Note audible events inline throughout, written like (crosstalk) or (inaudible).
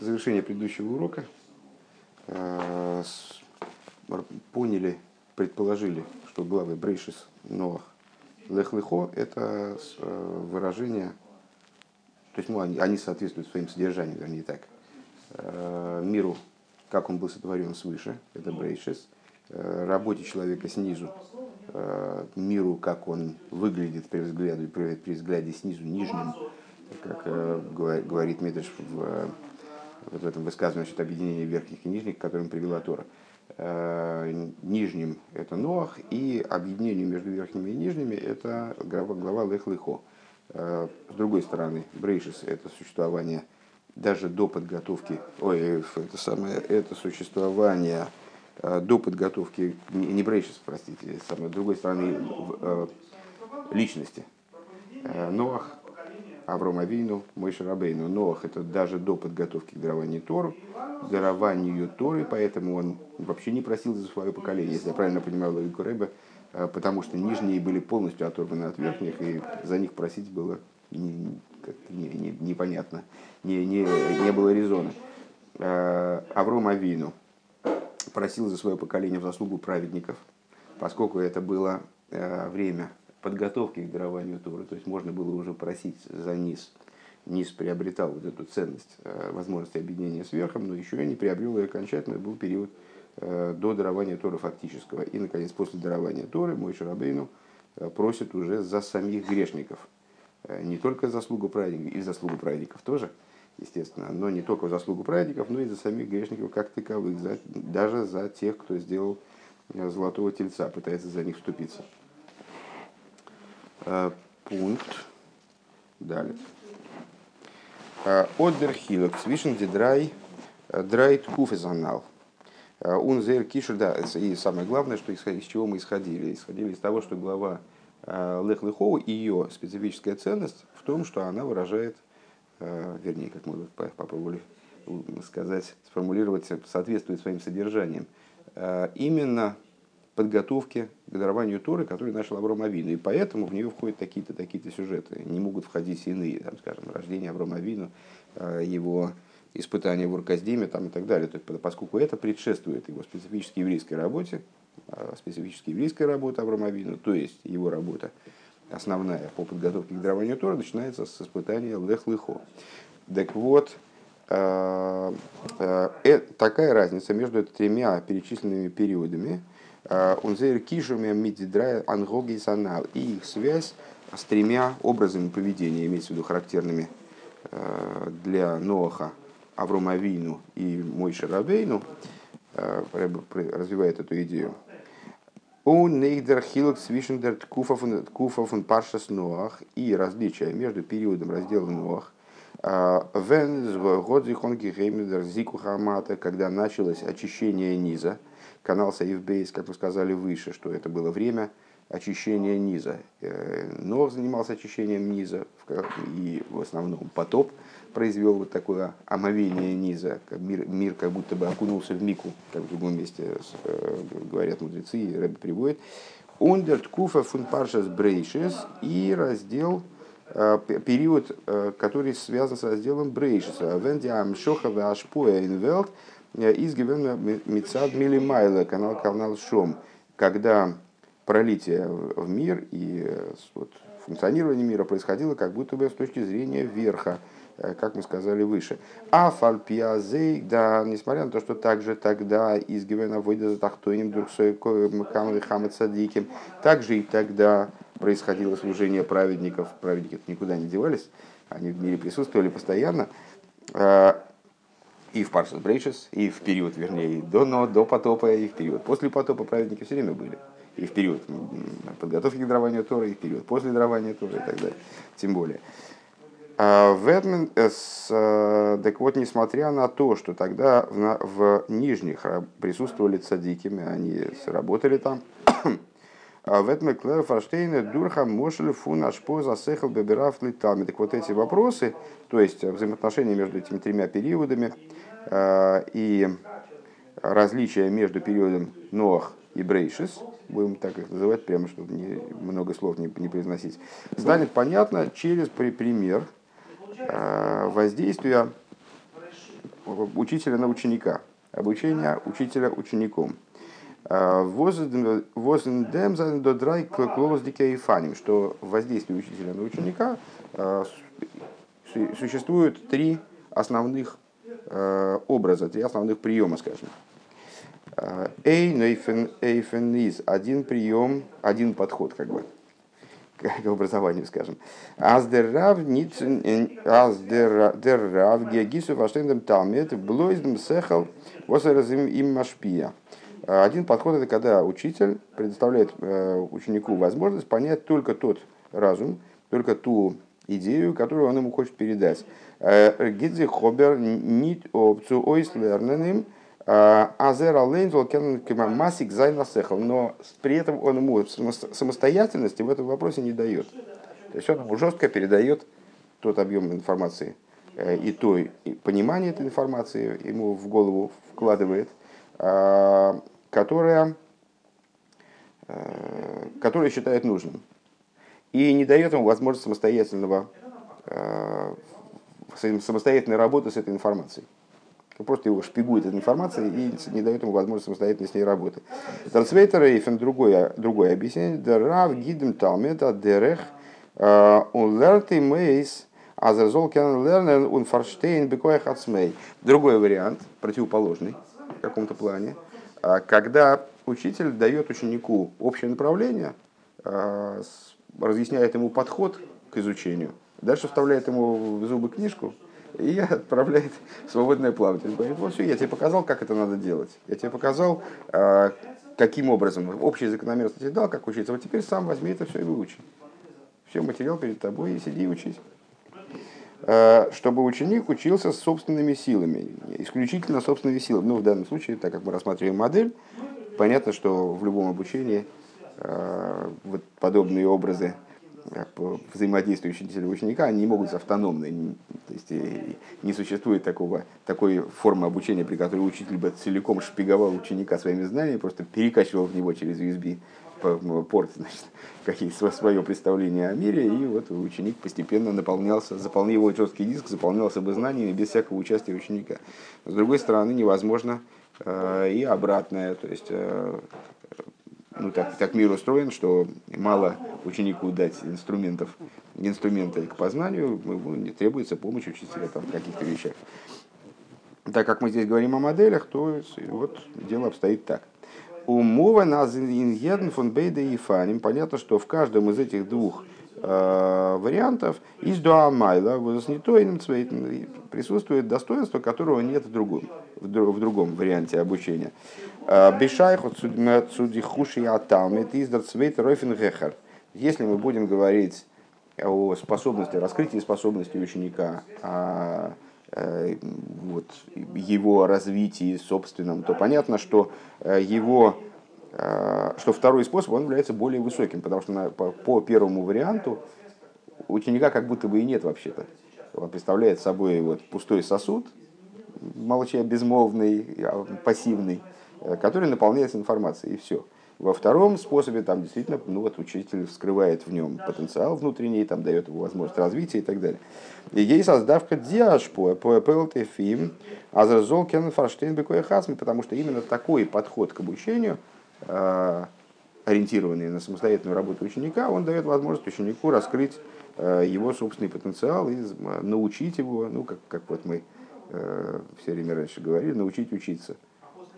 завершение предыдущего урока поняли, предположили, что главы Брейшис Ноах Лехлыхо – это выражение, то есть ну, они, соответствуют своим содержаниям, вернее так, миру, как он был сотворен свыше, это Брейшис, работе человека снизу, миру, как он выглядит при взгляде, при, при взгляде снизу, нижним, как говорит Медведь в вот в этом высказывании насчет объединения верхних и нижних, к которым привела Тора. Э, нижним это Ноах, и объединение между верхними и нижними это глава, глава Лех Лехо. Э, с другой стороны, Брейшис это существование даже до подготовки, ой, это самое, это существование э, до подготовки, не Брейшис, простите, с другой стороны, личности. Ноах Авром Авину, мой Шарабейну. Ноах это даже до подготовки к дарованию Тору, дарованию Торы, поэтому он вообще не просил за свое поколение, если я правильно понимаю логику Рэба, э, потому что нижние были полностью оторваны от верхних, и за них просить было не, не, не, непонятно, не, не, не было резона. Э, Авром Авину просил за свое поколение в заслугу праведников, поскольку это было э, время подготовки к дарованию Торы, то есть можно было уже просить за низ. Низ приобретал вот эту ценность э, возможности объединения с верхом, но еще не приобрел ее окончательно, был период э, до дарования Торы фактического. И, наконец, после дарования Торы мой Шарабейну э, просит уже за самих грешников. Не только заслугу праведников, и заслугу праведников тоже, естественно, но не только заслугу праведников, но и за самих грешников как таковых, за, даже за тех, кто сделал золотого тельца, пытается за них вступиться. Э, пункт. Далее. Э, Одер хилок свишен драй э, драйт куфезанал. Унзер кишер, да, и самое главное, что из, чего мы исходили. Исходили из того, что глава Лех Лехова ее специфическая ценность в том, что она выражает, вернее, как мы попробовали сказать, сформулировать, соответствует своим содержаниям, именно подготовке к дарованию Торы, который начал Аврома Авину. И поэтому в нее входят такие-то, такие-то сюжеты. Не могут входить иные, там, скажем, рождение Аврома Авину, э, его испытания в Урказдиме там, и так далее. То есть, поскольку это предшествует его специфической еврейской работе, э, специфической еврейской работе Аврома Авину, то есть его работа основная по подготовке к дарованию Тора начинается с испытания Лех-Лехо. Так вот, э, такая разница между тремя перечисленными периодами – Унзейр кишуми мидидрая ангоги санал. И их связь с тремя образами поведения, имеется в виду характерными э, для Ноаха, Аврома Вину и Мойши Рабейну, э, развивает эту идею. Он нейдер хилок свишендер ткуфов он паршас Ноах и различия между периодом раздела Ноах, э, Вен годзихон геймдер зику хамата, когда началось очищение низа, канал Саифбейс, как вы сказали выше, что это было время очищения низа. Э, Нох занимался очищением низа, и в основном потоп произвел вот такое омовение низа, мир, мир как будто бы окунулся в мику, как в другом месте э, говорят мудрецы, и Рэбби приводит. Ундерт куфа фун паршас брейшес и раздел э, период, который связан с разделом брейшеса. Венди амшоха ашпоя инвелт – из Мицад Милимайла, канал канал Шом, когда пролитие в мир и э, вот, функционирование мира происходило как будто бы с точки зрения верха, э, как мы сказали выше. А фальпиазей, да, несмотря на то, что также тогда из Гивена выйдя за тахтоним Хамад Садиким, также и тогда происходило служение праведников. Праведники никуда не девались, они в мире присутствовали постоянно. Э, и в Паршас Брейшес, и в период, вернее, до, но, до потопа, и в период после потопа праведники все время были. И в период подготовки к дарованию Торы, и в период после дарования Торы, и так далее. Тем более. А в этом, э, э, так вот, несмотря на то, что тогда в, в нижних присутствовали цадиками, они работали там, (clears throat) а в этом Клэр Фаштейна Дурха Мошель Фун Ашпо Засехал Бебераф Литами. Так вот эти вопросы, то есть взаимоотношения между этими тремя периодами, Э, и различия между периодом Ноах и Брейшис, будем так их называть, прямо чтобы не, много слов не, не произносить, станет понятно через пример э, воздействия учителя на ученика, обучение учителя учеником. Фаним, что воздействие учителя на ученика существует три основных образа, три основных приема, скажем. Эйфен из один прием, один подход, как бы, (laughs) к образованию, скажем. Аздеррав аздеррав геогису ваштендем талмет блойздем сехал восаразим им машпия. Один подход это когда учитель предоставляет э, ученику возможность понять только тот разум, только ту идею, которую он ему хочет передать. Э, Гидзи хобер нит опцию ойслерненным Азер Алейнзол Масик Зайнасехал, но при этом он ему самостоятельности в этом вопросе не дает. То есть он ему жестко передает тот объем информации э, и то понимание этой информации ему в голову вкладывает, а, которое, э, которое считает нужным. И не дает ему возможность самостоятельного, э, самостоятельной работы с этой информацией просто его шпигует этой информацией и не дает ему возможность самостоятельно с ней работать. Трансвейтер Эйфен другое, другое объяснение. Дерав гидем талмета дерех э, он лерты мейс азерзол кен лернен он фарштейн бекоях ацмей. Другой вариант, противоположный в каком-то плане, э, когда учитель дает ученику общее направление, э, разъясняет ему подход к изучению, дальше вставляет ему в зубы книжку, и (laughs) отправляет в свободное плавание. Он говорит, вот все, я тебе показал, как это надо делать. Я тебе показал, а, каким образом, общие закономерности тебе дал, как учиться. Вот теперь сам возьми это все и выучи. Все, материал перед тобой, и сиди и учись. А, чтобы ученик учился собственными силами, исключительно собственными силами. Ну, в данном случае, так как мы рассматриваем модель, понятно, что в любом обучении а, вот подобные образы взаимодействия учителя и ученика, они не могут быть автономны. То есть не существует такого, такой формы обучения, при которой учитель бы целиком шпиговал ученика своими знаниями, просто перекачивал в него через USB порт значит, (laughs) какие-то свое представление о мире, и вот ученик постепенно наполнялся, заполнял его жесткий диск, заполнялся бы знаниями без всякого участия ученика. С другой стороны, невозможно э, и обратное, то есть э, ну, так, так мир устроен, что мало ученику дать инструментов, инструменты к познанию, ему не требуется помощь учителя там, в каких-то вещах. Так как мы здесь говорим о моделях, то вот дело обстоит так. У Мова нас фон Бейда и Фаним. Понятно, что в каждом из этих двух вариантов из Дуамайла присутствует достоинство, которого нет в другом, в, другом варианте обучения. Бешайху цудихуши аталмит издар цвейт ройфен гехар. Если мы будем говорить о способности, раскрытии способности ученика, о э, вот, его развитии собственном, то понятно, что э, его э, что второй способ он является более высоким, потому что на, по, по первому варианту ученика как будто бы и нет вообще-то. Он представляет собой вот пустой сосуд, молча безмолвный, а, пассивный, Э, который наполняется информацией, и все. Во втором способе там действительно ну, вот, учитель вскрывает в нем потенциал внутренний, там, дает ему возможность развития и так далее. И ей создавка диашпо по ПЛТФИМ, азразол кен фарштейн хасми, потому что именно такой подход к обучению, э, ориентированный на самостоятельную работу ученика, он дает возможность ученику раскрыть э, его собственный потенциал и научить его, ну, как, как вот мы все время раньше говорили, научить учиться –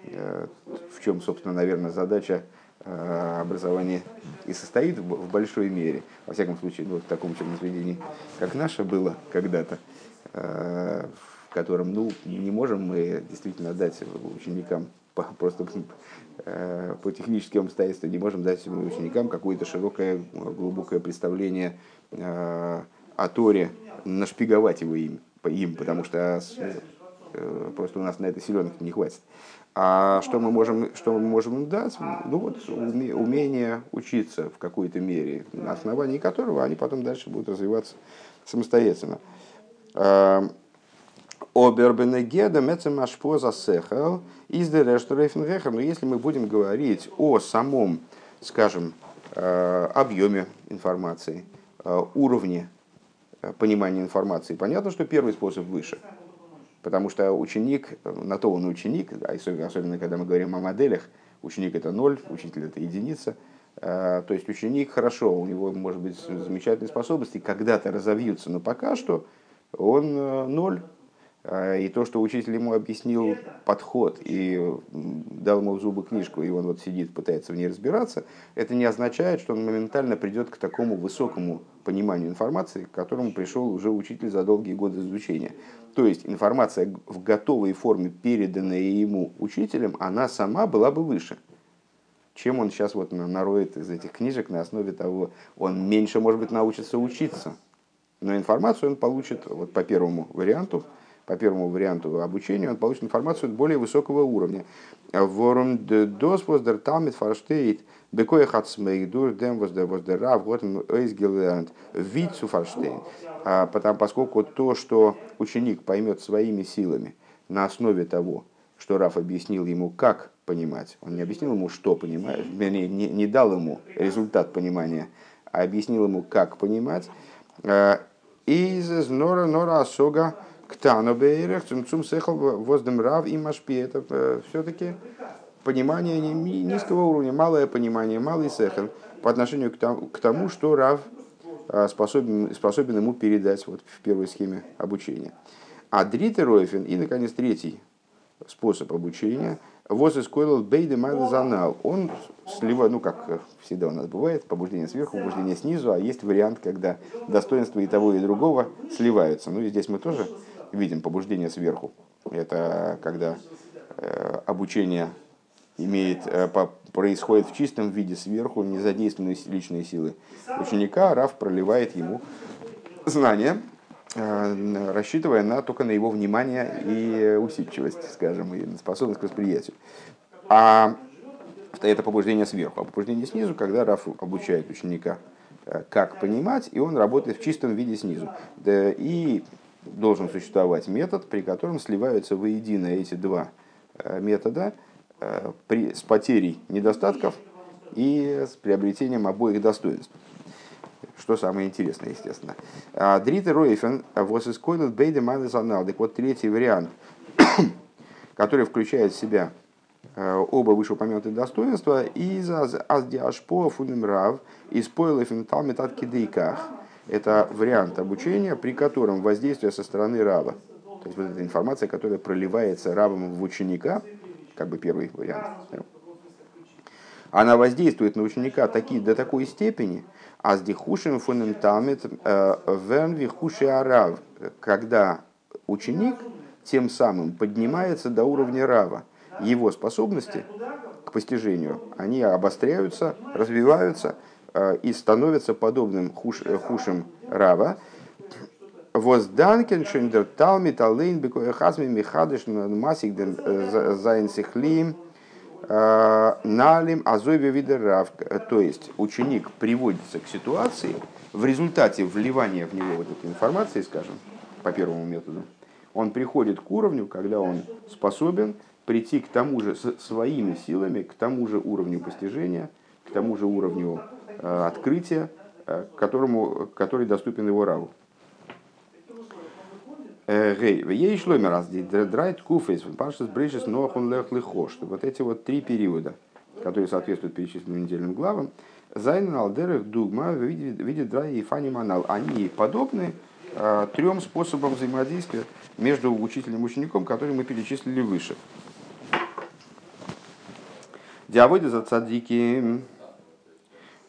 Э, в чем, собственно, наверное, задача э, образования и состоит в большой мере, во всяком случае, ну, в таком учебном заведении, как наше было когда-то, э, котором, ну, не можем мы действительно дать ученикам просто по техническим обстоятельствам не можем дать ученикам какое-то широкое, глубокое представление о Торе, нашпиговать его им, им потому что просто у нас на это силенок не хватит. А что мы можем, что мы можем дать? Ну вот умение учиться в какой-то мере, на основании которого они потом дальше будут развиваться самостоятельно. Обербенегеда мецемашпоза сехал из Но если мы будем говорить о самом, скажем, а, объеме информации, а, уровне понимания информации, понятно, что первый способ выше – Потому что ученик, на то он ученик, а особенно, особенно когда мы говорим о моделях, ученик это ноль, учитель это единица. То есть ученик хорошо, у него может быть замечательные способности, когда-то разовьются, но пока что он ноль, и то, что учитель ему объяснил подход и дал ему в зубы книжку, и он вот сидит, пытается в ней разбираться, это не означает, что он моментально придет к такому высокому пониманию информации, к которому пришел уже учитель за долгие годы изучения. То есть информация в готовой форме, переданная ему учителем, она сама была бы выше. Чем он сейчас вот нароет из этих книжек на основе того, он меньше, может быть, научится учиться. Но информацию он получит вот по первому варианту – по первому варианту обучения, он получит информацию более высокого уровня. Ворум дос воздер талмит фарштейт бекоя хацмейгдур дем воздер воздер рав готм эйсгелернт вицу фарштейн. А, потому, поскольку то, что ученик поймет своими силами на основе того, что Раф объяснил ему, как понимать. Он не объяснил ему, что понимать, не, не, не дал ему результат понимания, а объяснил ему, как понимать. А, из нора нора асога Ктану бейрех, цум сехал воздем рав и машпи. Это э, все-таки понимание низкого уровня, малое понимание, малый сехал по отношению к тому, что рав э, способен, способен ему передать вот в первой схеме обучения. А дритер Ройфен и, наконец, третий способ обучения – Воз искойлал бейде занал. Он сливает, ну как всегда у нас бывает, побуждение сверху, побуждение снизу, а есть вариант, когда достоинства и того, и другого сливаются. Ну и здесь мы тоже видим побуждение сверху. Это когда э, обучение имеет, э, происходит в чистом виде сверху, не задействованные личные силы ученика, Раф проливает ему знания, э, рассчитывая на, только на его внимание и усидчивость, скажем, и способность к восприятию. А это побуждение сверху. А побуждение снизу, когда Раф обучает ученика, как понимать, и он работает в чистом виде снизу. И должен существовать метод, при котором сливаются воедино эти два э, метода э, при, с потерей недостатков и с приобретением обоих достоинств. Что самое интересное, естественно. А, Дрите Ройфен was искойлет бейде манезанал. Так вот, третий вариант, (coughs) который включает в себя э, оба вышеупомянутые достоинства, из аздиашпо фунемрав, из пойлефен талмит от кидейках – это вариант обучения, при котором воздействие со стороны раба, то есть вот эта информация, которая проливается рабом в ученика, как бы первый вариант, она воздействует на ученика таки, до такой степени, а с дихушем фундаментамит э, вен вихуши арав, когда ученик тем самым поднимается до уровня рава. Его способности к постижению, они обостряются, развиваются, Э, и становится подобным хуш, э, хушем Рава. Возданкен шендер талмит алейн бекоехазми михадыш масик ден э, зайнсихлим налим азойве видер рав. То есть ученик приводится к ситуации в результате вливания в него вот этой информации, скажем, по первому методу, он приходит к уровню, когда он способен прийти к тому же своими силами, к тому же уровню постижения, к тому же уровню Э, открытия, э, которому, который доступен его раву. Э, гей, ей шломер раз драйт куфейс, пашес брейшес нохон лех лихош. Вот эти вот три периода, которые соответствуют перечисленным недельным главам, Зайн алдерах дугма видит драй и фани манал. Они подобны трем способам взаимодействия между учителем и учеником, которые мы перечислили выше. Диаводи за цадики Э,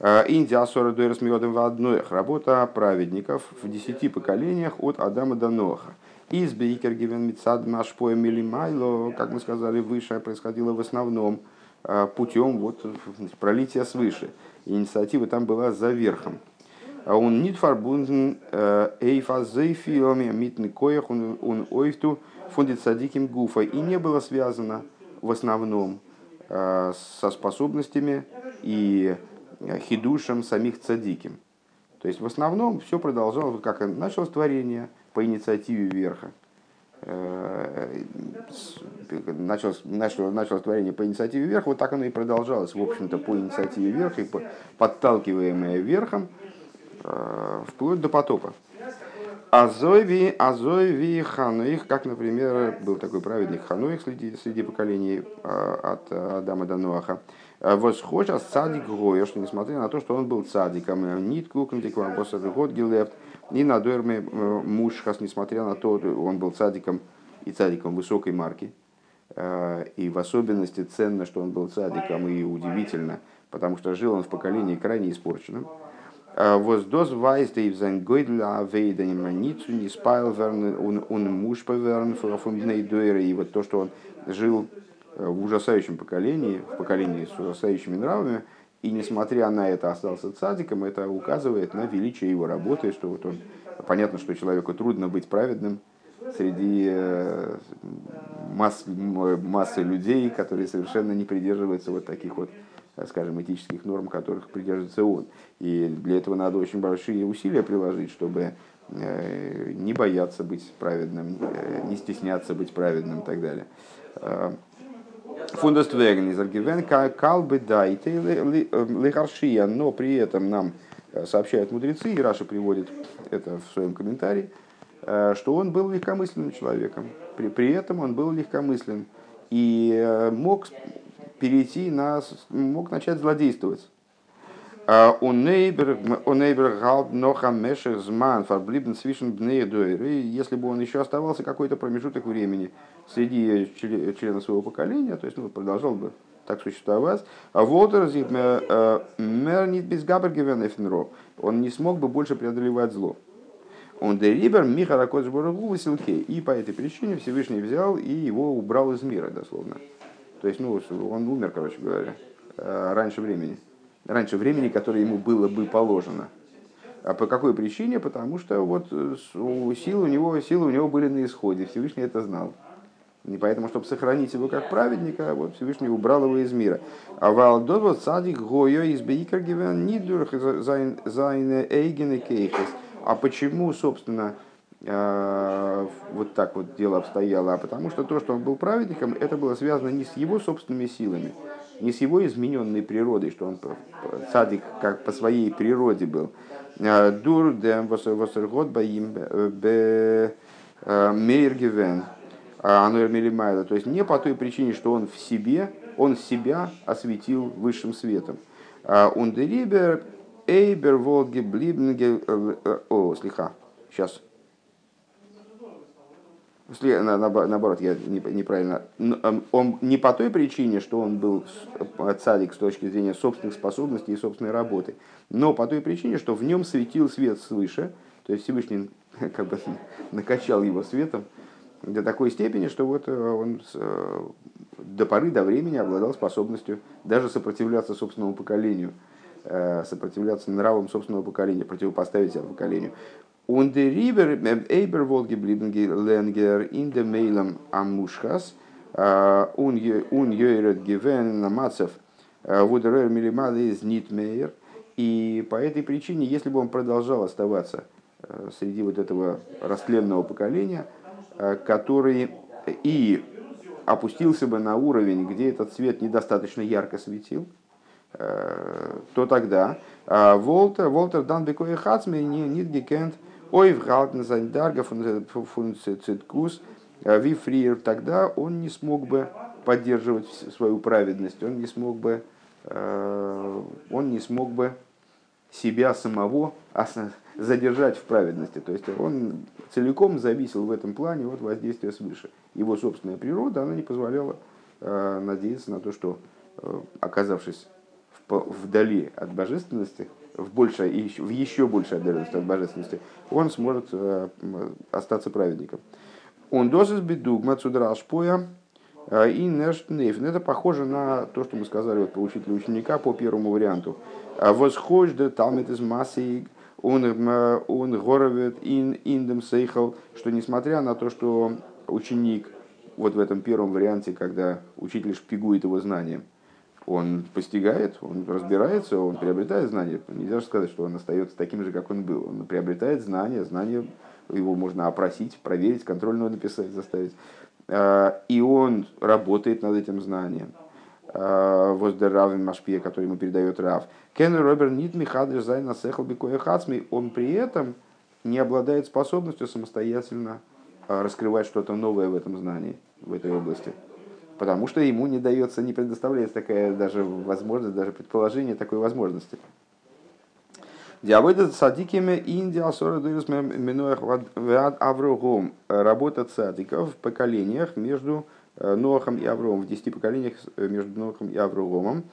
Индия Асора Дойрос Миодом в одной работа праведников в десяти поколениях от Адама до Ноха. Из Бейкер Гивен Мицад Машпоя Милимайло, как мы сказали выше, происходило в основном э, путем вот, пролития свыше. Инициатива там была за верхом. А он нит фарбунден э, эйфа зейфиоми митный коях он ойфту фондит садиким гуфа. И не было связано в основном со способностями и Э, хидушем самих цадиким. То есть в основном все продолжалось, как началось творение по инициативе верха. Э, началось, началось, началось творение по инициативе верха, вот так оно и продолжалось, в общем-то, по инициативе верха, и подталкиваемое верхом, э, вплоть до потопа. Азойви, Азойви Хануих, как, например, был такой праведник Хануих среди, среди поколений от Адама до Ноаха. Восхожа садик что несмотря на то, что он был цадиком, нит кукнтиквам после год гилефт, и на дойрме мушхас, несмотря на то, он был цадиком и цадиком высокой марки. И в особенности ценно, что он был цадиком, и удивительно, потому что жил он в поколении крайне испорченном. Воздоз вайс дейв sein Гойдл авейда не маницу не спайл верн он муж поверн фун и вот то, что он жил э, в ужасающем поколении, в поколении с ужасающими нравами, и несмотря на это остался цадиком, это указывает на величие его работы, что вот он, понятно, что человеку трудно быть праведным среди э, масс, массы людей, которые совершенно не придерживаются вот таких вот Э, скажем, этических норм, которых придерживается он. И для этого надо очень большие усилия приложить, чтобы э, не бояться быть праведным, э, не стесняться быть праведным и так далее. Фундествеген из Аргивен калбы дайте лихаршия, но при этом нам сообщают мудрецы, и Раша приводит это в своем комментарии, что он был легкомысленным человеком. При, при этом он был легкомыслен и мог перейти на, мог начать злодействовать. Если бы он еще оставался какой-то промежуток времени среди членов своего поколения, то есть ну, продолжал бы так существовать, а Волтер э, мернит без он не смог бы больше преодолевать зло. Он дерибер Михара Коцбургу Василхей. И по этой причине Всевышний взял и его убрал из мира, дословно. То есть, ну, он умер, короче говоря, э, раньше времени. Раньше времени, которое ему было бы положено. А по какой причине? Потому что вот э, силы у него, силы у него были на исходе. Всевышний это знал. И поэтому, чтобы сохранить его как праведника, вот Всевышний убрал его из мира. А валдово садик гойо из нидурх зайне эйгене кейхес. А почему, собственно, Э, вот так вот дело обстояло, а потому что то, что он был праведником, это было связано не с его собственными силами, не с его измененной природой, что он садик как по своей природе был. Э, Дур дем восергот баим бе э, мейргивен ануэр То есть не по той причине, что он в себе, он себя осветил высшим светом. Ундерибер эйбер волги блибнге... О, слегка, сейчас наоборот, я неправильно. Эм, он не по той причине, что он был э, цадик с точки зрения собственных способностей и собственной работы, но по той причине, что в нем светил свет свыше, то есть Всевышний (laughs) как бы накачал его светом до такой степени, что вот э, он э, до поры до времени обладал способностью даже сопротивляться собственному поколению, сопротивляться нравам собственного поколения, противопоставить себя поколению. Und der River wohl geblieben Lenger in der Mailem Амушхас, он Йойрет Гивен Намацев, Вудерер Милимал из Нитмейер. И по этой причине, если бы он продолжал оставаться э, среди вот этого растленного поколения, э, который и опустился бы на уровень, где этот свет недостаточно ярко светил, э, то тогда Волтер, Волтер Дан Бекоя Хацме не гекент Ой, в Галтен Зайндарга функция циткус, вифриер, тогда он не смог бы поддерживать свою праведность, он не смог бы, э, он не смог бы себя самого задержать в праведности. То есть он целиком зависел в этом плане от воздействия свыше. Его собственная природа, она не позволяла э, надеяться на то, что, э, оказавшись вдали от божественности, в, большей, в еще большей отдаленности от божественности, он сможет э, остаться праведником. Он дозис бедугма цудрашпоя э, и нештнейфн. Это похоже на то, что мы сказали вот, по учителю ученика по первому варианту. А Восхожда талмит из массы он, э, он горовет ин индем сейхал, что несмотря на то, что ученик вот в этом первом варианте, когда учитель шпигует его знанием, он постигает, он разбирается, он приобретает знания. Нельзя же сказать, что он остается таким же, как он был. Он приобретает знания, знания его можно опросить, проверить, контрольную написать, заставить. А, и он работает над этим знанием. А, Воздеравин Машпия, который ему передает Рав. Кен Робер Нит Михадриш Зайна Сехал Бикоя Хацми, он при этом не обладает способностью самостоятельно раскрывать что-то новое в этом знании, в этой области. Потому что ему не дается, не предоставляется такая даже возможность, даже предположение такой возможности. Диавойда садикими Индия сора дырис минуях Аврогом. Работа цадиков в поколениях между э, Нохом и Аврогом, в десяти поколениях э, между Нохом и Аврогомом.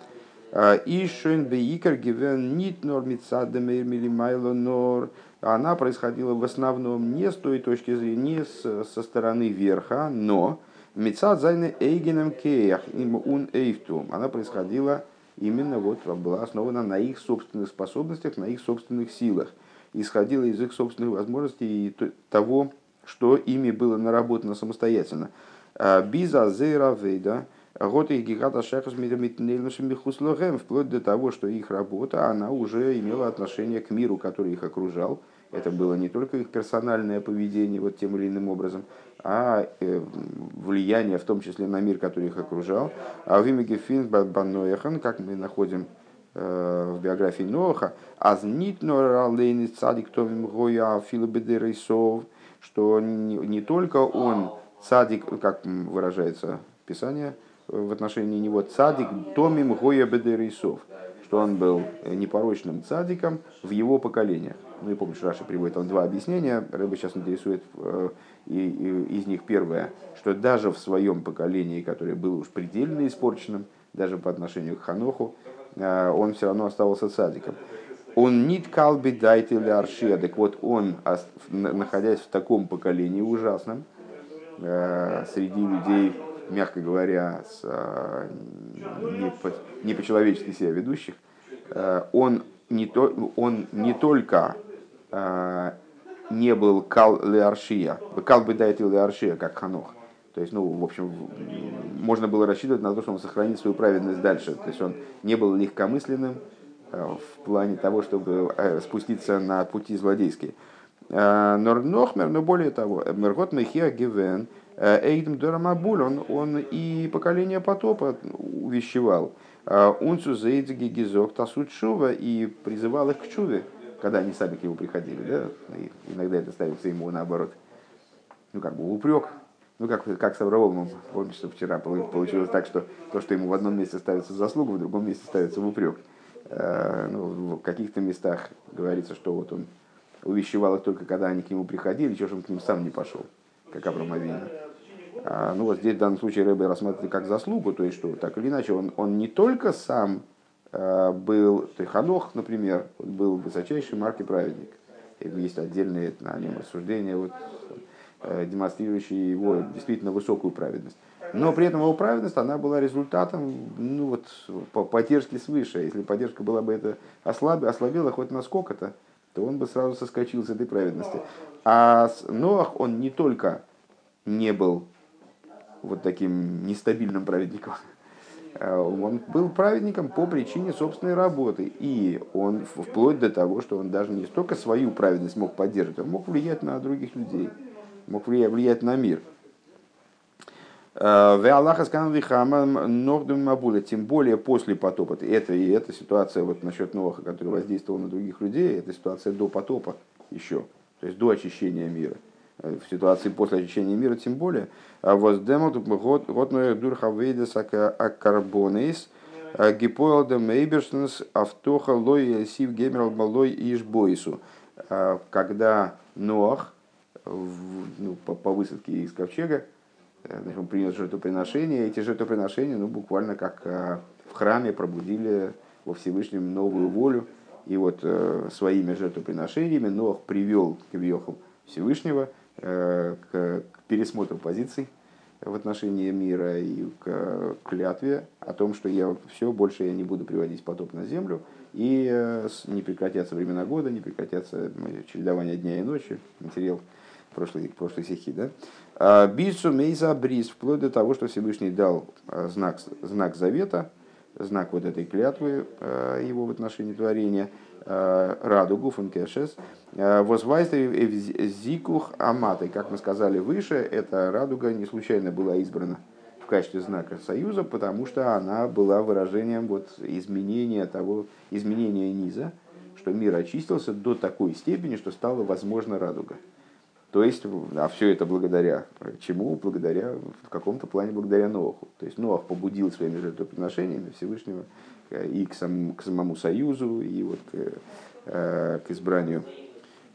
Э, и шön бейкер гивен нит нор милимайло нор. Она происходила в основном не с той точки зрения, не со стороны верха, но митсад зайны эйгеном кеях им ун эйфтум. Она происходила именно вот была основана на их собственных способностях, на их собственных силах. Исходила из их собственных возможностей и того, что ими было наработано самостоятельно. А, Биза зейра вейда, год их гигата шахас вплоть до того, что их работа, она уже имела отношение к миру, который их окружал. Это было не только их персональное поведение вот тем или иным образом, а э, влияние в том числе на мир, который их окружал. А в имя Гефин Баноехан, как мы находим э, в биографии Ноаха, азнит норалейни цадик томим гоя филобедерейсов, что не только он цадик, как выражается Писание в отношении него, цадик томим гоя бедерейсов, что он был непорочным цадиком в его поколениях. Ну и помнишь, Раша приводит там два объяснения. Рыба сейчас интересует э, и, и из них первое, что даже в своем поколении, которое было уж предельно испорченным, даже по отношению к Ханоху, э, он все равно оставался садиком. Он нит калби дайт или так вот он, находясь в таком поколении ужасном, э, среди людей, мягко говоря, с, не, по, не по-человечески себя ведущих, он не, то, он не только не был кал леаршия, кал бы дает леаршия, как ханох. То есть, ну, в общем, можно было рассчитывать на то, что он сохранит свою праведность дальше. То есть он не был легкомысленным э, в плане того, чтобы э, спуститься на пути злодейские. Э, Норнохмер, но более того, Мергот Мехия Гивен, Эйдем Дорамабуль, он, он и поколение потопа увещевал. Унцу Зейдзиги Гизок Тасут Шува и призывал их к чуве когда они сами к нему приходили, да, и иногда это ставится ему наоборот, ну как бы упрек, ну как, как с Авраамом, помните, что вчера получилось так, что то, что ему в одном месте ставится в заслугу, в другом месте ставится в упрек. Э, ну, в каких-то местах говорится, что вот он увещевал их только когда они к нему приходили, чего же он к ним сам не пошел, как Авраам. А, ну вот здесь в данном случае Рэбе рассматривает как заслугу, то есть что так или иначе он, он не только сам Э, был Ханох, например, был высочайший марки праведник. Есть отдельные на нем рассуждения, вот, э, демонстрирующие его действительно высокую праведность. Но при этом его праведность, она была результатом, ну вот, по поддержки свыше. Если поддержка была бы это ослаб, ослабела хоть насколько-то, то он бы сразу соскочил с этой праведности. А Ноах, он не только не был вот таким нестабильным праведником, Э, он был праведником по причине собственной работы. И он вплоть до того, что он даже не столько свою праведность мог поддерживать, он мог влиять на других людей, мог влиять, на мир. Э, Тем более после потопа. Это и эта ситуация вот насчет Ноха, который воздействовал на других людей, это ситуация до потопа еще, то есть до очищения мира в ситуации после очищения мира тем более. А Воздемот год дурхавейдес акарбонейс гипоэлда мейбершнес автоха лой сив гемерал малой ишбойсу. А когда Ноах ну, по, по высадке из ковчега э, он принес жертвоприношения, эти жертвоприношения ну, буквально как э, в храме пробудили во Всевышнем новую волю. И вот э, своими жертвоприношениями Ноах привел к Вьеху Всевышнего – Э, к, к пересмотру позиций в отношении мира и к клятве о том, что я все больше я не буду приводить потоп на землю, и э, не прекратятся времена года, не прекратятся чередование дня и ночи, материал прошлой, прошлой стихи, да? А, Бису мейза бриз, вплоть до того, что Всевышний дал э, знак, знак завета, знак вот этой клятвы его в отношении творения – Э, радугу функешес, э, зикух аматой. Как мы сказали выше, эта радуга не случайно была избрана в качестве знака союза, потому что она была выражением вот изменения того, изменения низа, что мир очистился до такой степени, что стала возможна радуга. То есть, а все это благодаря чему? Благодаря, в каком-то плане благодаря Ноаху. То есть Ноах побудил своими жертвоприношениями Всевышнего э, и к самому, к самому союзу, и вот к, э, к избранию,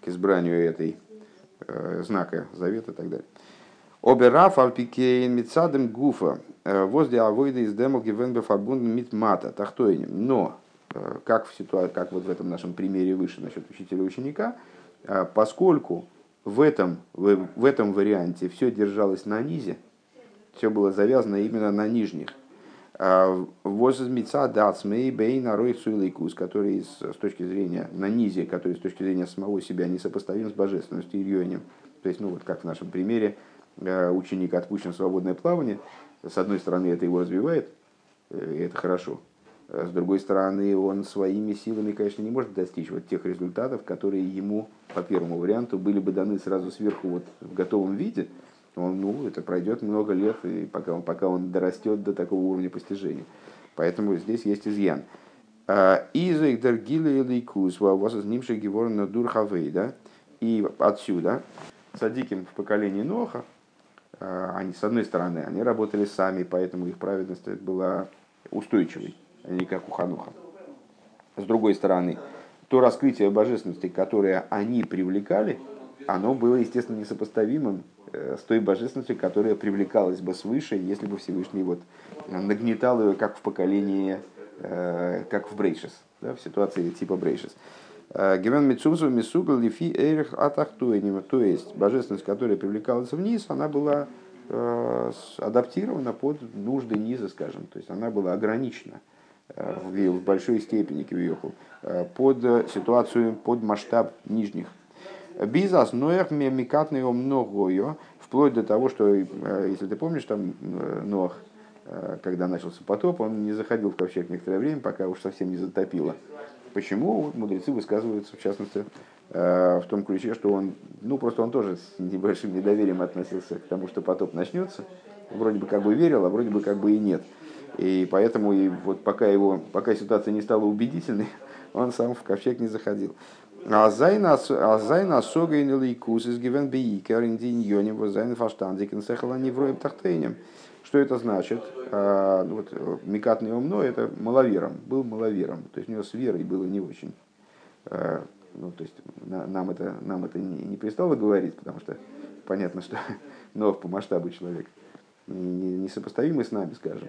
к избранию этой э, знака завета и так далее. Обераф альпикейн мицадем гуфа возле авойда из демол гивенбе фарбунден мит мата тахтойним. Но, как, в ситуации, как вот в этом нашем примере выше насчет учителя и ученика, поскольку в этом, в, в этом варианте все держалось на низе, все было завязано именно на нижних. А Возмеца дацмей бейна ройцуилайкус, который с, точки зрения на низе, который с точки зрения самого себя несопоставим с божественностью и То есть, ну вот как в нашем примере, э, ученик отпущен в свободное плавание, с одной стороны это его развивает, э, и это хорошо, с другой стороны, он своими силами, конечно, не может достичь вот тех результатов, которые ему по первому варианту были бы даны сразу сверху вот в готовом виде. Он, ну, это пройдет много лет, и пока он, пока он дорастет до такого уровня постижения. Поэтому здесь есть изъян. А, Изек дергиле лейкус, нимши геворна дурхавей, да? И отсюда, садиким в поколении Ноха, а, они, с одной стороны, они работали сами, поэтому их праведность была устойчивой не как у Хануха. С другой стороны, то раскрытие божественности, которое они привлекали, оно было, естественно, несопоставимым э, с той божественностью, которая привлекалась бы свыше, если бы Всевышний вот нагнетал ее, как в поколении, э, как в Брейшес, да, в ситуации типа Брейшес. Э, Гивен Мицумсу Мисугал Лифи Эрих Атахтуэним, то есть божественность, которая привлекалась вниз, она была адаптирована под нужды низа, скажем, то есть она была ограничена в большой степени Кивьеху, э, под ситуацию, под масштаб нижних. Бизнес Ноях микатный многое, вплоть до того, что, э, если ты помнишь, там э, Ноах, когда начался потоп, он не заходил в ковчег некоторое время, пока уж совсем не затопило. Почему? Вот мудрецы высказываются, в частности, в том ключе, что он, ну просто он тоже с небольшим недоверием относился к тому, что потоп начнется. Вроде бы как бы верил, а вроде бы как бы и нет. И поэтому и вот пока, его, пока ситуация не стала убедительной, (laughs) он сам в ковчег не заходил. און זיין השגה אין אלקות איז געווען בעיקר אין די ענינים וואס זיינען פארשטאנדיק אין שכל הנבראים התחתונים. Что это значит? А, вот, מקטני אמונה это маловером, был маловером. То есть у него с верой было не очень. А, ну, то есть нам это, нам это не, не пристало говорить, потому что понятно, что (laughs) Нов по масштабу человек несопоставимый с нами, скажем.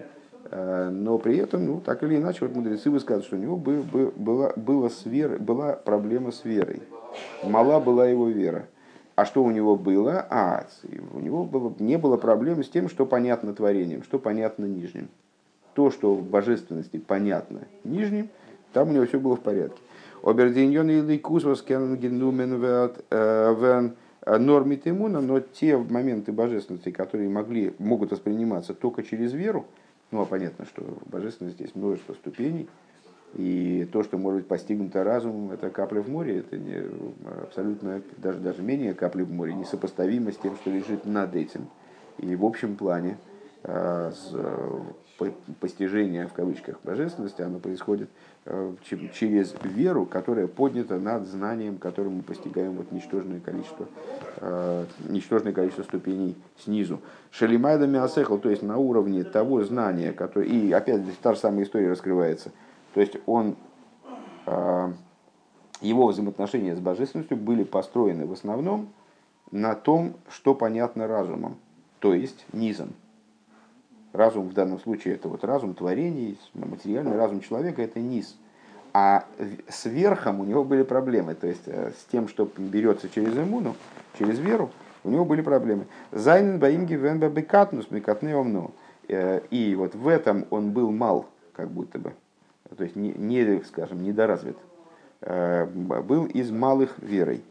Э, но при этом, ну, так или иначе, вот мудрецы высказывают, что у него был, был, была, было с была проблема с верой. Мала была его вера. А что у него было? А, у него было, не было проблем с тем, что понятно творением, что понятно нижним. То, что в божественности понятно нижним, там у него все было в порядке. Обердиньон и ликус вен нормит иммуна, но те моменты божественности, которые могли, могут восприниматься только через веру, ну, а понятно, что божественность здесь множество ступеней, и то, что может быть постигнуто разумом, это капля в море, это не, абсолютно, даже, даже менее капли в море, несопоставимо с тем, что лежит над этим. И в общем плане а, постижение в кавычках божественности, оно происходит Э, через веру, которая поднята над знанием, которым мы постигаем вот ничтожное количество, э, ничтожное количество ступеней снизу. Шалимайда Миасехал, то есть на уровне того знания, которое... И опять та же самая история раскрывается. То есть он, э, его взаимоотношения с божественностью были построены в основном на том, что понятно разумом, то есть низом. Разум в данном случае это вот разум творений, материальный разум человека это низ. А с верхом у него были проблемы, то есть э, с тем, что берется через иммуну, через веру, у него были проблемы. Зайнен баимги венба бекатнус, бекатны омну. Э, и вот в этом он был мал, как будто бы. То есть не, не скажем, недоразвит. Э, был из малых верой.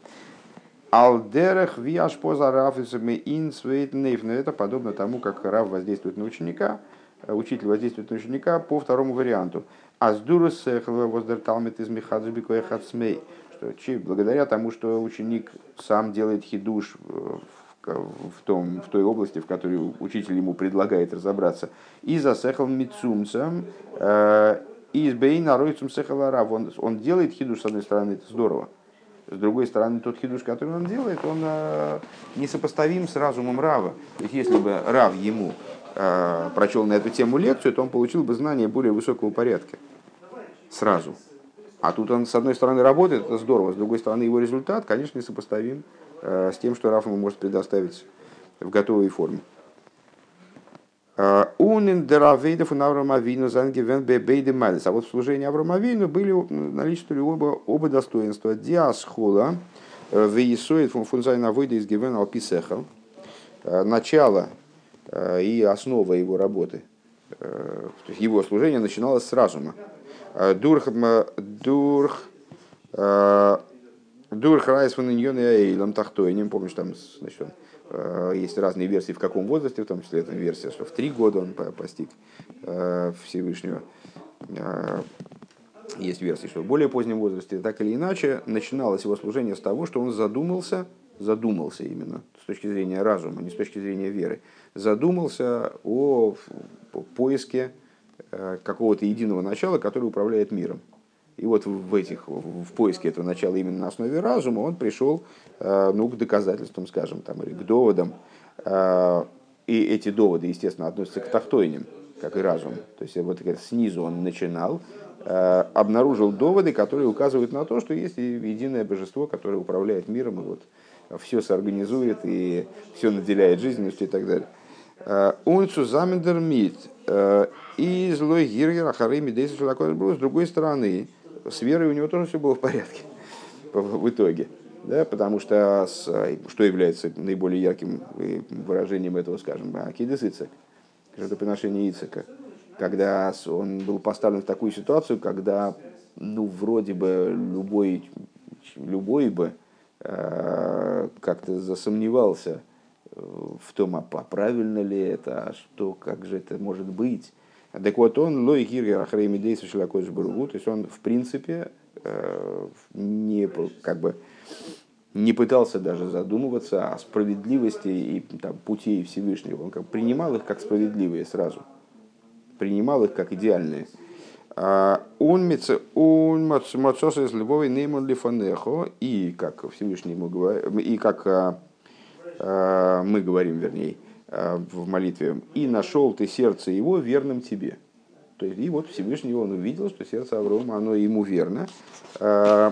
Алдерах виаш поза рафисами свейтнейф. Это подобно тому, как Рав воздействует на ученика, э, учитель воздействует на ученика по второму варианту. Аздурус воздерталмит из михаджбикоя хацмей. Что благодаря тому, что ученик сам делает хидуш в, в, том, в той области, в которой учитель ему предлагает разобраться, и засехал мицумцем, э, из Бейна Ройцум Сехаларав, он, он делает хидуш, с одной стороны, это здорово. С другой стороны, тот хидуш, который он делает, он э, несопоставим с разумом Рава. То есть, если бы Рав ему э, прочел на эту тему лекцию, то он получил бы знание более высокого порядка. Сразу. А тут он, с одной стороны, работает, это здорово, с другой стороны, его результат, конечно, несопоставим э, с тем, что Раф ему может предоставить в готовой форме. Э, Унин деравейдов на Авраамовину зангивен бейде малис. А вот в служении Авраамовину были наличествовали оба, оба достоинства. Диасхола э, веесоид функциональна выйда из гивен алписехал. Э, начало и основа его работы. Его служение начиналось с разума. Дурх, дурх, дурх райс ван иньон и эйлам тахтой. Не помню, что там значит, есть разные версии, в каком возрасте, в том числе эта версия, что в три года он постиг э, Всевышнего. Э, есть версии, что в более позднем возрасте. Так или иначе, начиналось его служение с того, что он задумался, задумался именно с точки зрения разума, не с точки зрения веры, задумался о поиске какого-то единого начала, которое управляет миром. И вот в, этих, в поиске этого начала именно на основе разума он пришел э, ну, к доказательствам, скажем, там, или к доводам. Э, и эти доводы, естественно, относятся к тахтойним, как и разум. То есть вот снизу он начинал, э, обнаружил доводы, которые указывают на то, что есть единое божество, которое управляет миром, и вот все соорганизует, и все наделяет жизненностью и так далее. Унцу замендер мит и злой гиргер ахарыми действует с другой стороны, с верой у него тоже все было в порядке (laughs) в итоге. Да, потому что с, что является наиболее ярким э, выражением этого, скажем, Акидес Ицек, жертвоприношение Ицека, когда он был поставлен в такую ситуацию, когда ну, вроде бы любой, любой бы э, как-то засомневался э, в том, а правильно ли это, а что, как же это может быть. Так вот, он лой гиргер ахрейми дейсу шелакой то есть он, в принципе, э, не, как бы, не пытался даже задумываться о справедливости и там, путей Всевышнего. Он как принимал их как справедливые сразу. Принимал их как идеальные. А, он мацоса из любови неймон лифанехо, и как Всевышний ему говорит, и как а, а, мы говорим, вернее, в молитве, и нашел ты сердце его верным тебе. То есть, и вот Всевышний он увидел, что сердце Аврома, оно ему верно. Э,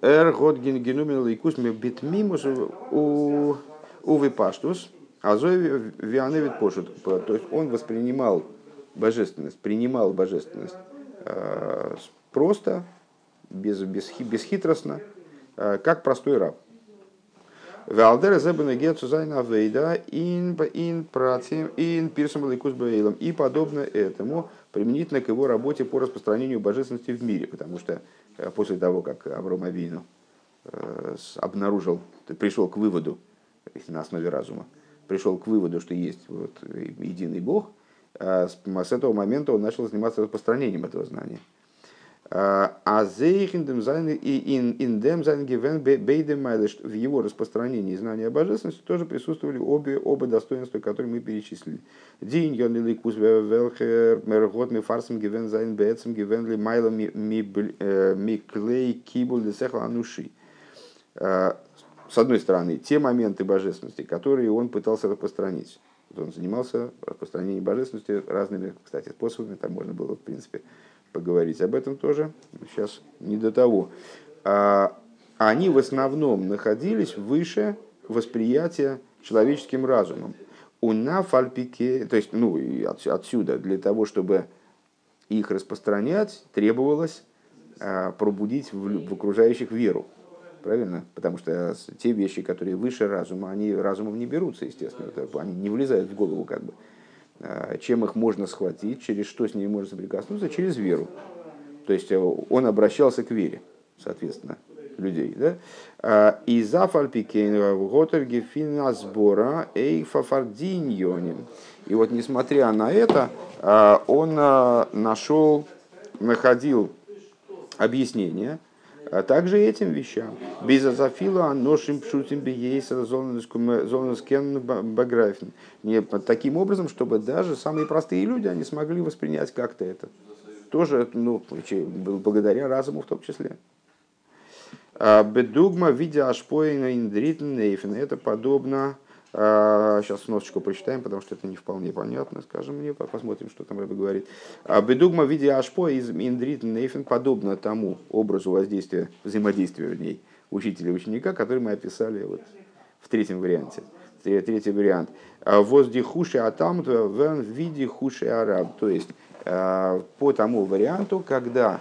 эр год генумен лейкус битмимус у ווי פשטות, אזוי ווי אן עבד פשוט. То есть он воспринимал божественность, принимал божественность э, просто, без, без, бесхитростно, как простой раб. ועל דרך זה בנוגע צו זיין עבודה אין אין פרסום אין פרסום אלקות בעולם. И подобно этому применительно к его работе по распространению божественности в мире, потому что э, после того, как Авром Авину э, обнаружил, пришел к выводу, на основе разума, пришел к выводу, что есть вот единый Бог, э, с этого момента он начал заниматься распространением этого знания. אזוי אויך אין דעם אין דעם זיינען געווען ביידע в его распространении знания о божественности тоже присутствовали обе, оба достоинства, которые мы перечислили. די עניני אלקות וועלכע ער האט מפרסם געווען זיינען בעצם געווען למעלה מכלי קיבול ануши. С одной стороны, те моменты божественности, которые он пытался распространить. Он занимался распространением божественности разными, кстати, способами. Там можно было, в принципе, поговорить об этом тоже, сейчас не до того. А, они в основном находились выше восприятия человеческим разумом. У нафальпике, то есть, ну, отсюда, для того, чтобы их распространять, требовалось а, пробудить в, в окружающих веру. Правильно? Потому что те вещи, которые выше разума, они разумом не берутся, естественно. Они не влезают в голову как бы. А, чем их можно схватить, через что с ними можно соприкоснуться, через веру. То есть э, он обращался к вере, соответственно, людей. Да? А, и за фальпикейн готерги сбора эйфафардиньоним. И вот несмотря на это, а, он нашел, находил объяснение а также этим вещам. Без азофила ношим пшутим бейса зонаскен баграфин. Таким образом, чтобы даже самые простые люди они смогли воспринять как-то это. тоже ну, благодаря разуму в том числе. А, бедугма в виде ашпоина индритн Это подобно Сейчас сносочку прочитаем, потому что это не вполне понятно, скажем мне, посмотрим, что там Рэбе говорит. Бедугма в виде ашпо из индрит нейфен подобно тому образу воздействия, взаимодействия в ней учителя и ученика, который мы описали вот в третьем варианте. Третий вариант. Возди хуши атам в виде хуши араб. То есть по тому варианту, когда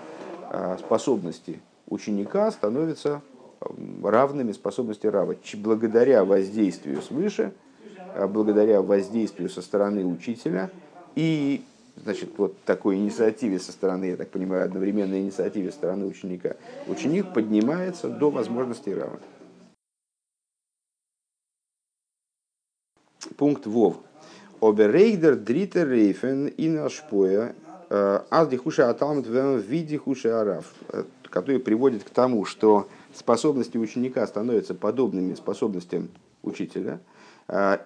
способности ученика становятся равными способности раба. Благодаря воздействию свыше, а благодаря воздействию со стороны учителя и значит, вот такой инициативе со стороны, я так понимаю, одновременной инициативе со стороны ученика, ученик поднимается до возможности рава. Пункт Вов. Оберейдер дритер рейфен и нашпоя э, аз дихуша аталмит в виде хуша араф, э, который приводит к тому, что способности ученика становятся подобными способностям учителя. А,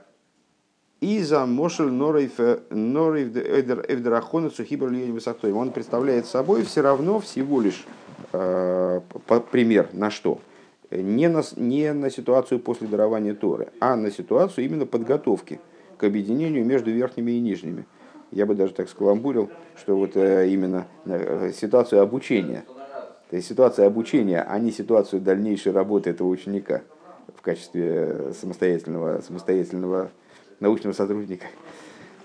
и за Мошель Норейф Эвдерахона Цухибр Высотой. Он представляет собой все равно всего лишь э, пример на что? Не на, не на ситуацию после дарования Торы, а на ситуацию именно подготовки к объединению между верхними и нижними. Я бы даже так скаламбурил, что вот э, именно э, ситуацию обучения – то есть ситуация обучения, а не ситуацию дальнейшей работы этого ученика в качестве самостоятельного, самостоятельного научного сотрудника.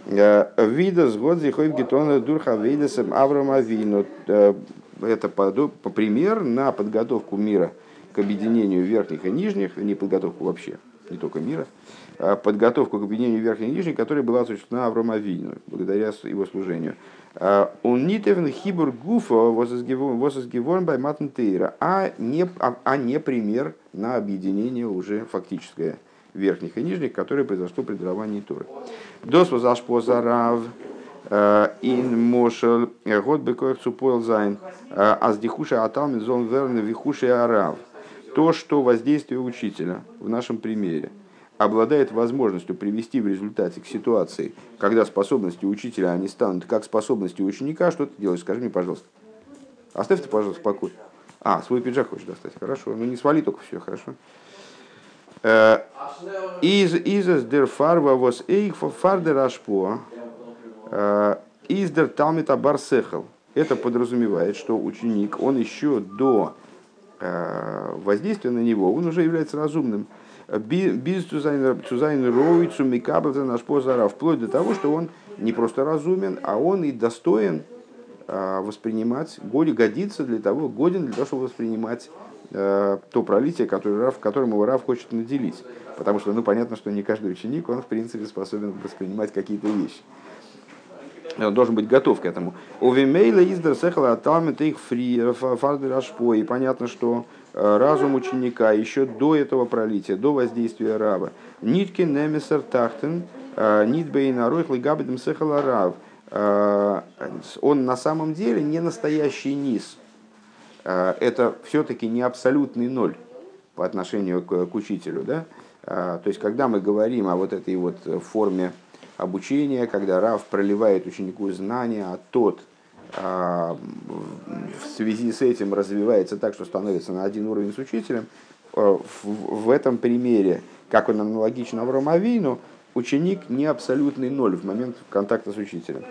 Э, Видос год зихоев гетона дурха видосом Авраама Вину. Э, это по пример на подготовку мира к объединению верхних и нижних, не подготовку вообще, не только мира, а подготовку к объединению верхних и нижних, которая была осуществлена Авраама благодаря его служению. Он нитевен хибур гуфа возгеворн бай матнтейра, а не, а, а не пример на объединение уже фактическое верхних и нижних, которое произошло при даровании Торы. דאס וואס השפעת הרב э, אין משל האט בכח צו פועל זיין э, אז די חושי התלמיד זאלן ווערן ווי חושי הרב. То, что воздействие учителя в нашем примере – обладает возможностью привести в результате к ситуации, когда способности учителя они станут как способности ученика, что ты делаешь? Скажи мне, пожалуйста. Оставь ты, пожалуйста, покой. А, свой пиджак хочешь достать? Хорошо. Ну не свали только все, хорошо. Э, из из дер фарва вос эйх фардер ашпо э, из дер талмита барсехал. Это подразумевает, что ученик, он еще до э, воздействия на него, он уже является разумным без Цузайн Роицу Микабелта наш позара, вплоть до того, что он не просто разумен, а он и достоин а, воспринимать, годится для того, годен для того, чтобы воспринимать а, то пролитие, которое, в котором его Рав хочет наделить. Потому что, ну, понятно, что не каждый ученик, он, в принципе, способен воспринимать какие-то вещи. Он должен быть готов к этому. У Вимейла издер сехала аталмет их фри фардер И понятно, что Э, разум ученика еще до этого пролития, до воздействия раба. Нитки немесер тахтен, э, нитбейн аройх лигабедем сехала рав. Э, он на самом деле не настоящий низ. Это все-таки не абсолютный ноль по отношению к, учителю. Да? То есть, когда мы говорим о вот этой вот форме обучения, когда Рав проливает ученику знания, а тот в связи с этим развивается так, что становится на один уровень с учителем, э, в этом примере, как он аналогично Авромавину, ученик не абсолютный ноль в момент контакта с учителем.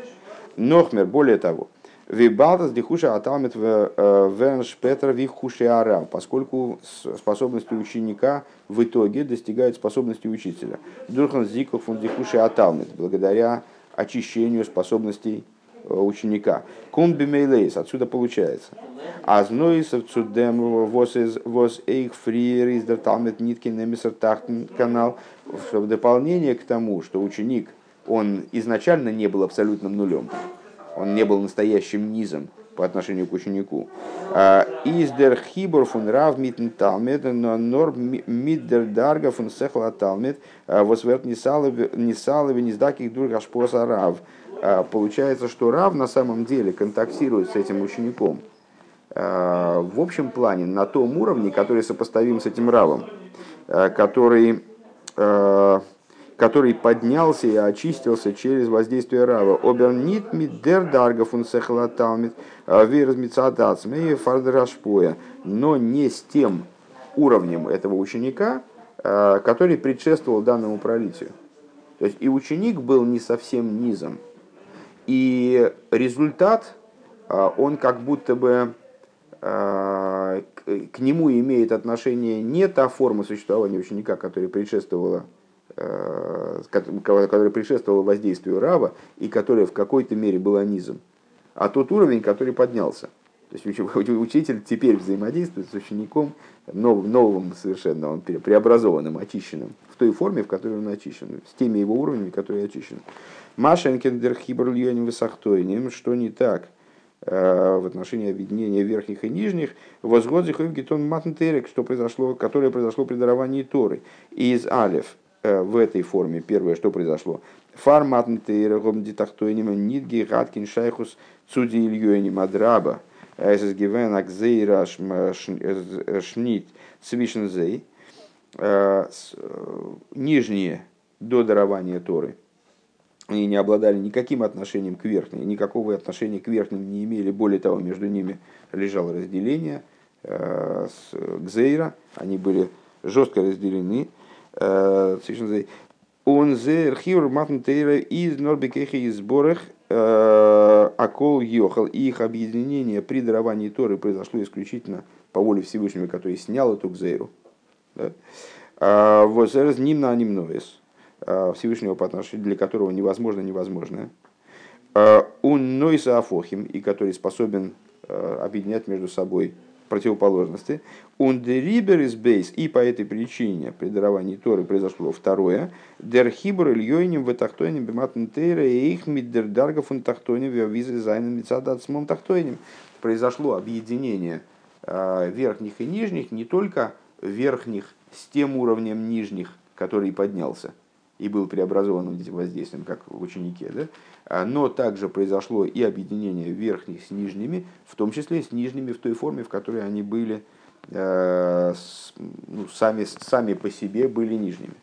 Нохмер, более того, Вибалтас дихуша аталмит э, венш Петр вихуши ара, поскольку способности ученика в итоге достигают способности учителя. Дурхан зиков фун дихуши аталмит, благодаря очищению способностей ученика. Кун бимейлейс, отсюда получается. Азнойсов цудем вос эйх фриер из дер талмет ниткин немисер тахтен канал. В дополнение к тому, что ученик, он изначально не был абсолютным нулем. Он не был настоящим низом по отношению к ученику. А, из дер хибор фун рав митн талмет, нор миддер дарга фун сехла талмет, а, восверт нисалове низдаких дурга шпоса рав. А, получается, что Рав на самом деле контактирует с этим учеником а, в общем плане на том уровне, который сопоставим с этим Равом, а, который который поднялся и очистился через воздействие Рава. Обернит мидер даргов он сехлаталмит фардрашпоя, но не с тем уровнем этого ученика, который предшествовал данному пролитию. То есть и ученик был не совсем низом. И результат, э, он как будто бы э, к нему имеет отношение не та форма существования ученика, которая предшествовала которая предшествовала воздействию Рава и которая в какой-то мере была низом, а тот уровень, который поднялся. То есть учитель теперь взаимодействует с учеником новым, новым совершенно, он преобразованным, очищенным, в той форме, в которой он очищен, с теми его уровнями, которые очищены. Машенкин дерхибр высохтойним, что не так э, в отношении объединения верхних и нижних, возгод зихоев гетон матнтерек, что произошло, которое произошло при даровании Торы. Из Алев э, в этой форме, первое, что произошло, фар матнтерек, дитахтойним, нидги, гадкин, шайхус, цуди ильёйним, адраба, ist gewesen, ak zeira шнит свишензей, нижние до дарования Торы, они не обладали никаким отношением к верхним, никакого отношения к верхним не имели, более того, между ними лежало разделение, э, гзейра, они были жестко разделены, э, он зе архив матнтейра из норбекехи из сборах э, акол йохал. И их объединение при даровании Торы произошло исключительно по воле Всевышнего, который снял эту гзейру. А, вот зараз ним на анимноис. А, Всевышнего по отношению, для которого невозможно невозможное. Он нойса афохим, и который способен объединять между собой противоположности. Und рибер из бейс, и по этой причине при даровании Торы произошло второе. Дер хибр ильёйним в тахтойним биматн тейра и их миддер дарга фун тахтойним визы зайнен мицадат смом. Произошло объединение э, верхних и нижних, не только верхних с тем уровнем нижних, который поднялся и был преобразован воздействием, как ученике, да? А, но также произошло и объединение верхних с нижними, в том числе с нижними в той форме, в которой они были э, ну, сами, сами по себе были нижними.